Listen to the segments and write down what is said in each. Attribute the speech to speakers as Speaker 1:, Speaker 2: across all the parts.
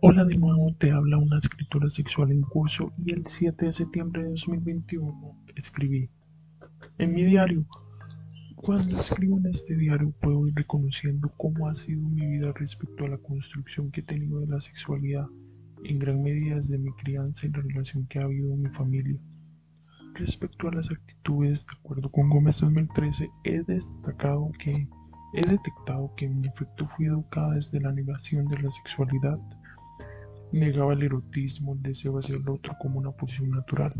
Speaker 1: Hola de nuevo, te habla una escritora sexual en curso y el 7 de septiembre de 2021 escribí en mi diario. Cuando escribo en este diario puedo ir reconociendo cómo ha sido mi vida respecto a la construcción que he tenido de la sexualidad, en gran medida desde mi crianza y la relación que ha habido en mi familia. Respecto a las actitudes, de acuerdo con Gómez 2013, he destacado que he detectado que en efecto fui educada desde la negación de la sexualidad Negaba el erotismo, el deseo hacia el otro como una posición natural.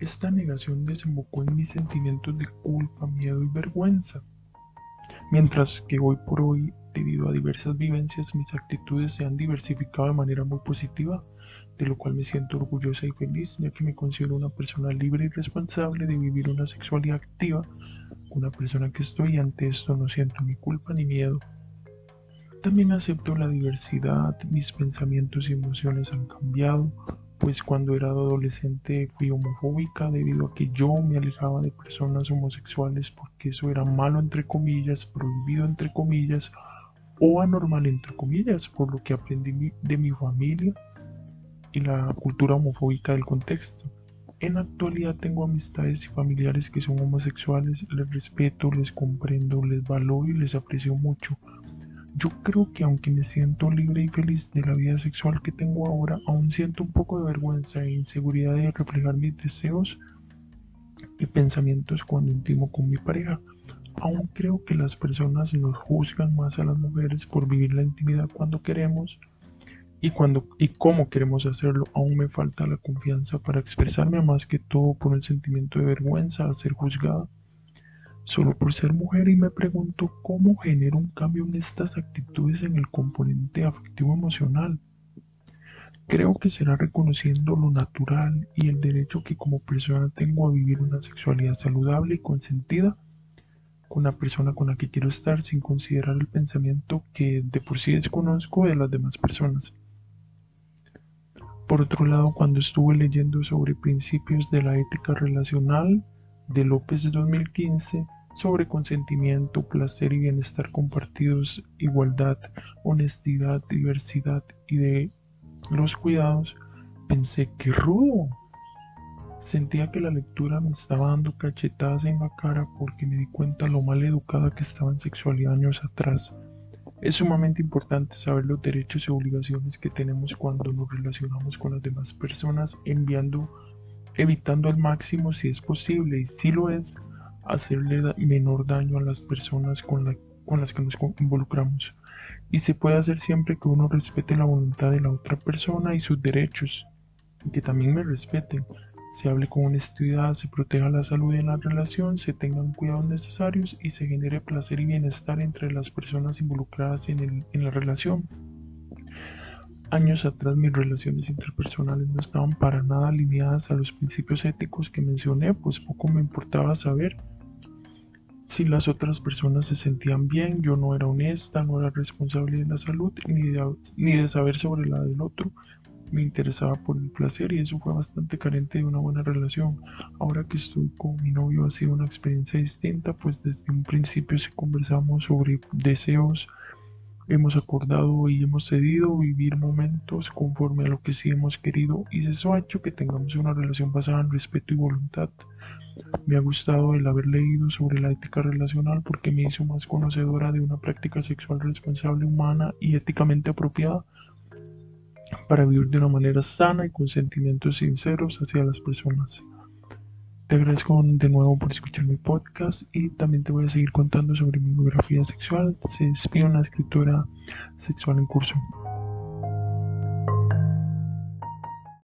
Speaker 1: Esta negación desembocó en mis sentimientos de culpa, miedo y vergüenza. Mientras que hoy por hoy, debido a diversas vivencias, mis actitudes se han diversificado de manera muy positiva, de lo cual me siento orgullosa y feliz, ya que me considero una persona libre y responsable de vivir una sexualidad activa, una persona que estoy y ante esto no siento ni culpa ni miedo. También acepto la diversidad, mis pensamientos y emociones han cambiado, pues cuando era adolescente fui homofóbica debido a que yo me alejaba de personas homosexuales porque eso era malo entre comillas, prohibido entre comillas o anormal entre comillas, por lo que aprendí de mi familia y la cultura homofóbica del contexto. En actualidad tengo amistades y familiares que son homosexuales, les respeto, les comprendo, les valoro y les aprecio mucho yo creo que aunque me siento libre y feliz de la vida sexual que tengo ahora, aún siento un poco de vergüenza e inseguridad de reflejar mis deseos y pensamientos cuando intimo con mi pareja. Aún creo que las personas nos juzgan más a las mujeres por vivir la intimidad cuando queremos y cuando y cómo queremos hacerlo. Aún me falta la confianza para expresarme más que todo por un sentimiento de vergüenza a ser juzgada solo por ser mujer y me pregunto cómo genero un cambio en estas actitudes en el componente afectivo emocional. Creo que será reconociendo lo natural y el derecho que como persona tengo a vivir una sexualidad saludable y consentida con la persona con la que quiero estar sin considerar el pensamiento que de por sí desconozco de las demás personas. Por otro lado, cuando estuve leyendo sobre principios de la ética relacional, de López de 2015 sobre consentimiento, placer y bienestar compartidos, igualdad, honestidad, diversidad y de los cuidados, pensé que rudo. Sentía que la lectura me estaba dando cachetadas en la cara porque me di cuenta lo mal educada que estaba en sexualidad años atrás. Es sumamente importante saber los derechos y obligaciones que tenemos cuando nos relacionamos con las demás personas, enviando evitando al máximo si es posible y si lo es, hacerle menor daño a las personas con, las que nos involucramos. Y se puede hacer siempre que uno respete la voluntad de la otra persona y sus derechos, y que también me respeten. Se hable con honestidad, se proteja la salud en la relación, se tengan cuidados necesarios y se genere placer y bienestar entre las personas involucradas en la relación. Años atrás mis relaciones interpersonales no estaban para nada alineadas a los principios éticos que mencioné, pues poco me importaba saber si las otras personas se sentían bien, yo no era honesta, no era responsable de la salud ni de, saber sobre la del otro, me interesaba por el placer y eso fue bastante carente de una buena relación. Ahora que estoy con mi novio ha sido una experiencia distinta, pues desde un principio se conversamos sobre deseos, Hemos acordado y hemos cedido vivir momentos conforme a lo que sí hemos querido y eso ha hecho que tengamos una relación basada en respeto y voluntad. Me ha gustado el haber leído sobre la ética relacional porque me hizo más conocedora de una práctica sexual responsable, humana y éticamente apropiada para vivir de una manera sana y con sentimientos sinceros hacia las personas. Te agradezco de nuevo por escuchar mi podcast y también te voy a seguir contando sobre mi biografía sexual. Se despide una escritora sexual en curso.